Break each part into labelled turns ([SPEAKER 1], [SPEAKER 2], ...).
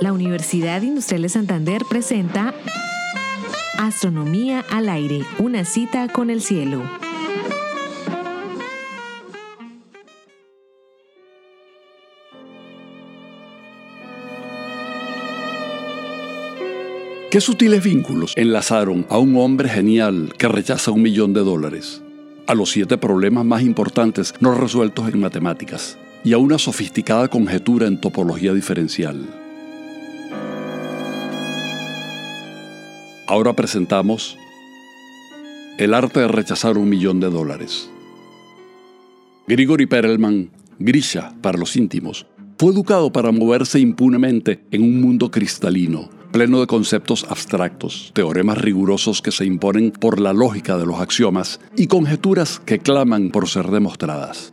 [SPEAKER 1] La Universidad Industrial de Santander presenta Astronomía al aire, una cita con el cielo.
[SPEAKER 2] Qué sutiles vínculos enlazaron a un hombre genial que rechaza un millón de dólares, a los siete problemas más importantes no resueltos en matemáticas y a una sofisticada conjetura en topología diferencial. Ahora presentamos El arte de rechazar un millón de dólares. Grigori Perelman, Grisha para los íntimos, fue educado para moverse impunemente en un mundo cristalino pleno de conceptos abstractos, teoremas rigurosos que se imponen por la lógica de los axiomas y conjeturas que claman por ser demostradas.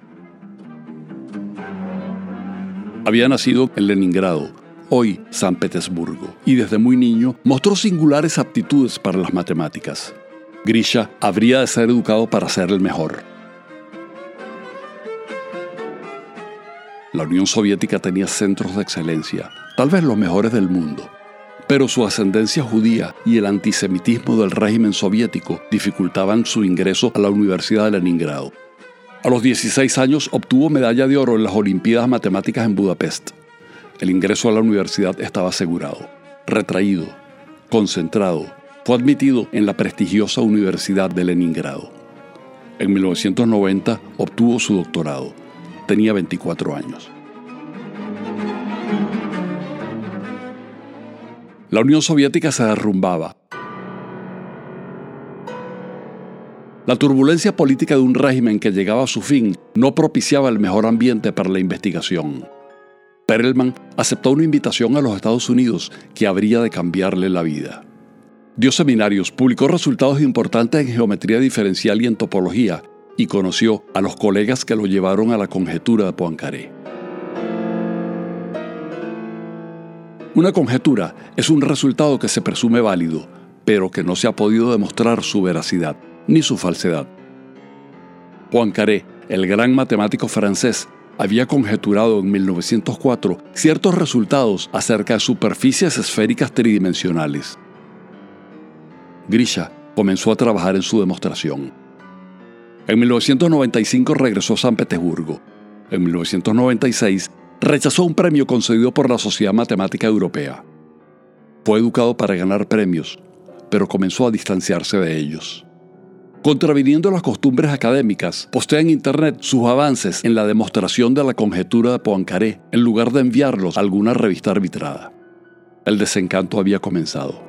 [SPEAKER 2] Había nacido en Leningrado, hoy San Petersburgo, y desde muy niño mostró singulares aptitudes para las matemáticas. Grisha habría de ser educado para ser el mejor. La Unión Soviética tenía centros de excelencia, tal vez los mejores del mundo, pero su ascendencia judía y el antisemitismo del régimen soviético dificultaban su ingreso a la Universidad de Leningrado. A los 16 años obtuvo medalla de oro en las Olimpiadas Matemáticas en Budapest. El ingreso a la universidad estaba asegurado. Retraído, concentrado, fue admitido en la prestigiosa Universidad de Leningrado. En 1990 obtuvo su doctorado. Tenía 24 años. La Unión Soviética se derrumbaba. La turbulencia política de un régimen que llegaba a su fin no propiciaba el mejor ambiente para la investigación. Perelman aceptó una invitación a los Estados Unidos que habría de cambiarle la vida. Dio seminarios, publicó resultados importantes en geometría diferencial y en topología, y conoció a los colegas que lo llevaron a la conjetura de Poincaré. Una conjetura es un resultado que se presume válido, pero que no se ha podido demostrar su veracidad ni su falsedad. Poincaré, el gran matemático francés, había conjeturado en 1904 ciertos resultados acerca de superficies esféricas tridimensionales. Grisha comenzó a trabajar en su demostración. En 1995 regresó a San Petersburgo. En 1996 rechazó un premio concedido por la Sociedad Matemática Europea. Fue educado para ganar premios, pero comenzó a distanciarse de ellos. Contraviniendo las costumbres académicas, postea en Internet sus avances en la demostración de la conjetura de Poincaré en lugar de enviarlos a alguna revista arbitrada. El desencanto había comenzado.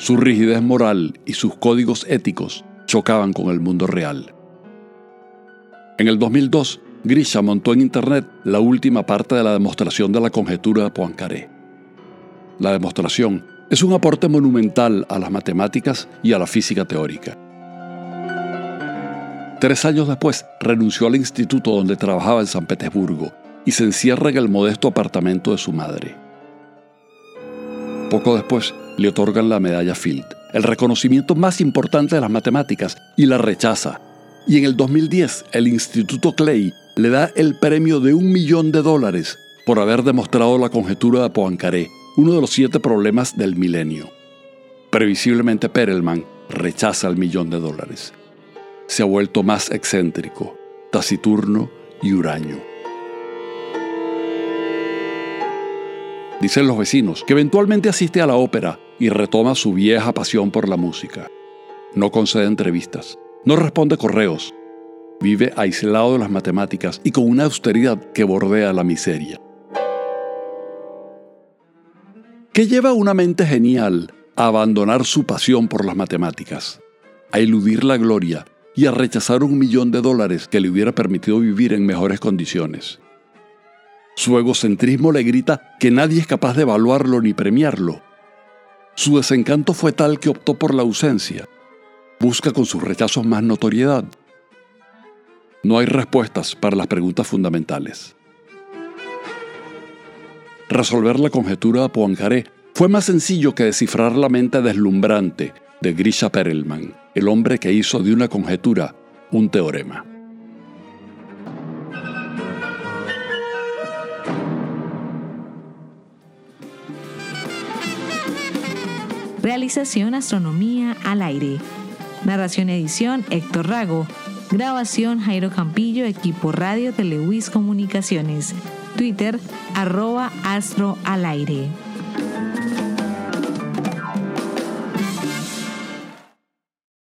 [SPEAKER 2] Su rigidez moral y sus códigos éticos chocaban con el mundo real. En el 2002, Grisha montó en Internet la última parte de la demostración de la conjetura de Poincaré. La demostración es un aporte monumental a las matemáticas y a la física teórica. Tres años después renunció al instituto donde trabajaba en San Petersburgo y se encierra en el modesto apartamento de su madre. Poco después le otorgan la medalla Field, el reconocimiento más importante de las matemáticas, y la rechaza. Y en el 2010 el Instituto Clay le da el premio de un millón de dólares por haber demostrado la conjetura de Poincaré, uno de los siete problemas del milenio. Previsiblemente Perelman rechaza el millón de dólares. Se ha vuelto más excéntrico, taciturno y huraño. Dicen los vecinos que eventualmente asiste a la ópera y retoma su vieja pasión por la música. No concede entrevistas, no responde correos, vive aislado de las matemáticas y con una austeridad que bordea la miseria. ¿Qué lleva a una mente genial a abandonar su pasión por las matemáticas, a eludir la gloria y a rechazar un millón de dólares que le hubiera permitido vivir en mejores condiciones? Su egocentrismo le grita que nadie es capaz de evaluarlo ni premiarlo. Su desencanto fue tal que optó por la ausencia. Busca con sus rechazos más notoriedad. No hay respuestas para las preguntas fundamentales resolver la conjetura de Poincaré fue más sencillo que descifrar la mente deslumbrante de Grisha Perelman, el hombre que hizo de una conjetura un teorema.
[SPEAKER 1] Realización Astronomía al aire. Narración edición Héctor Rago. Grabación Jairo Campillo, equipo radio de Lewis Comunicaciones. Twitter, arroba astro al aire.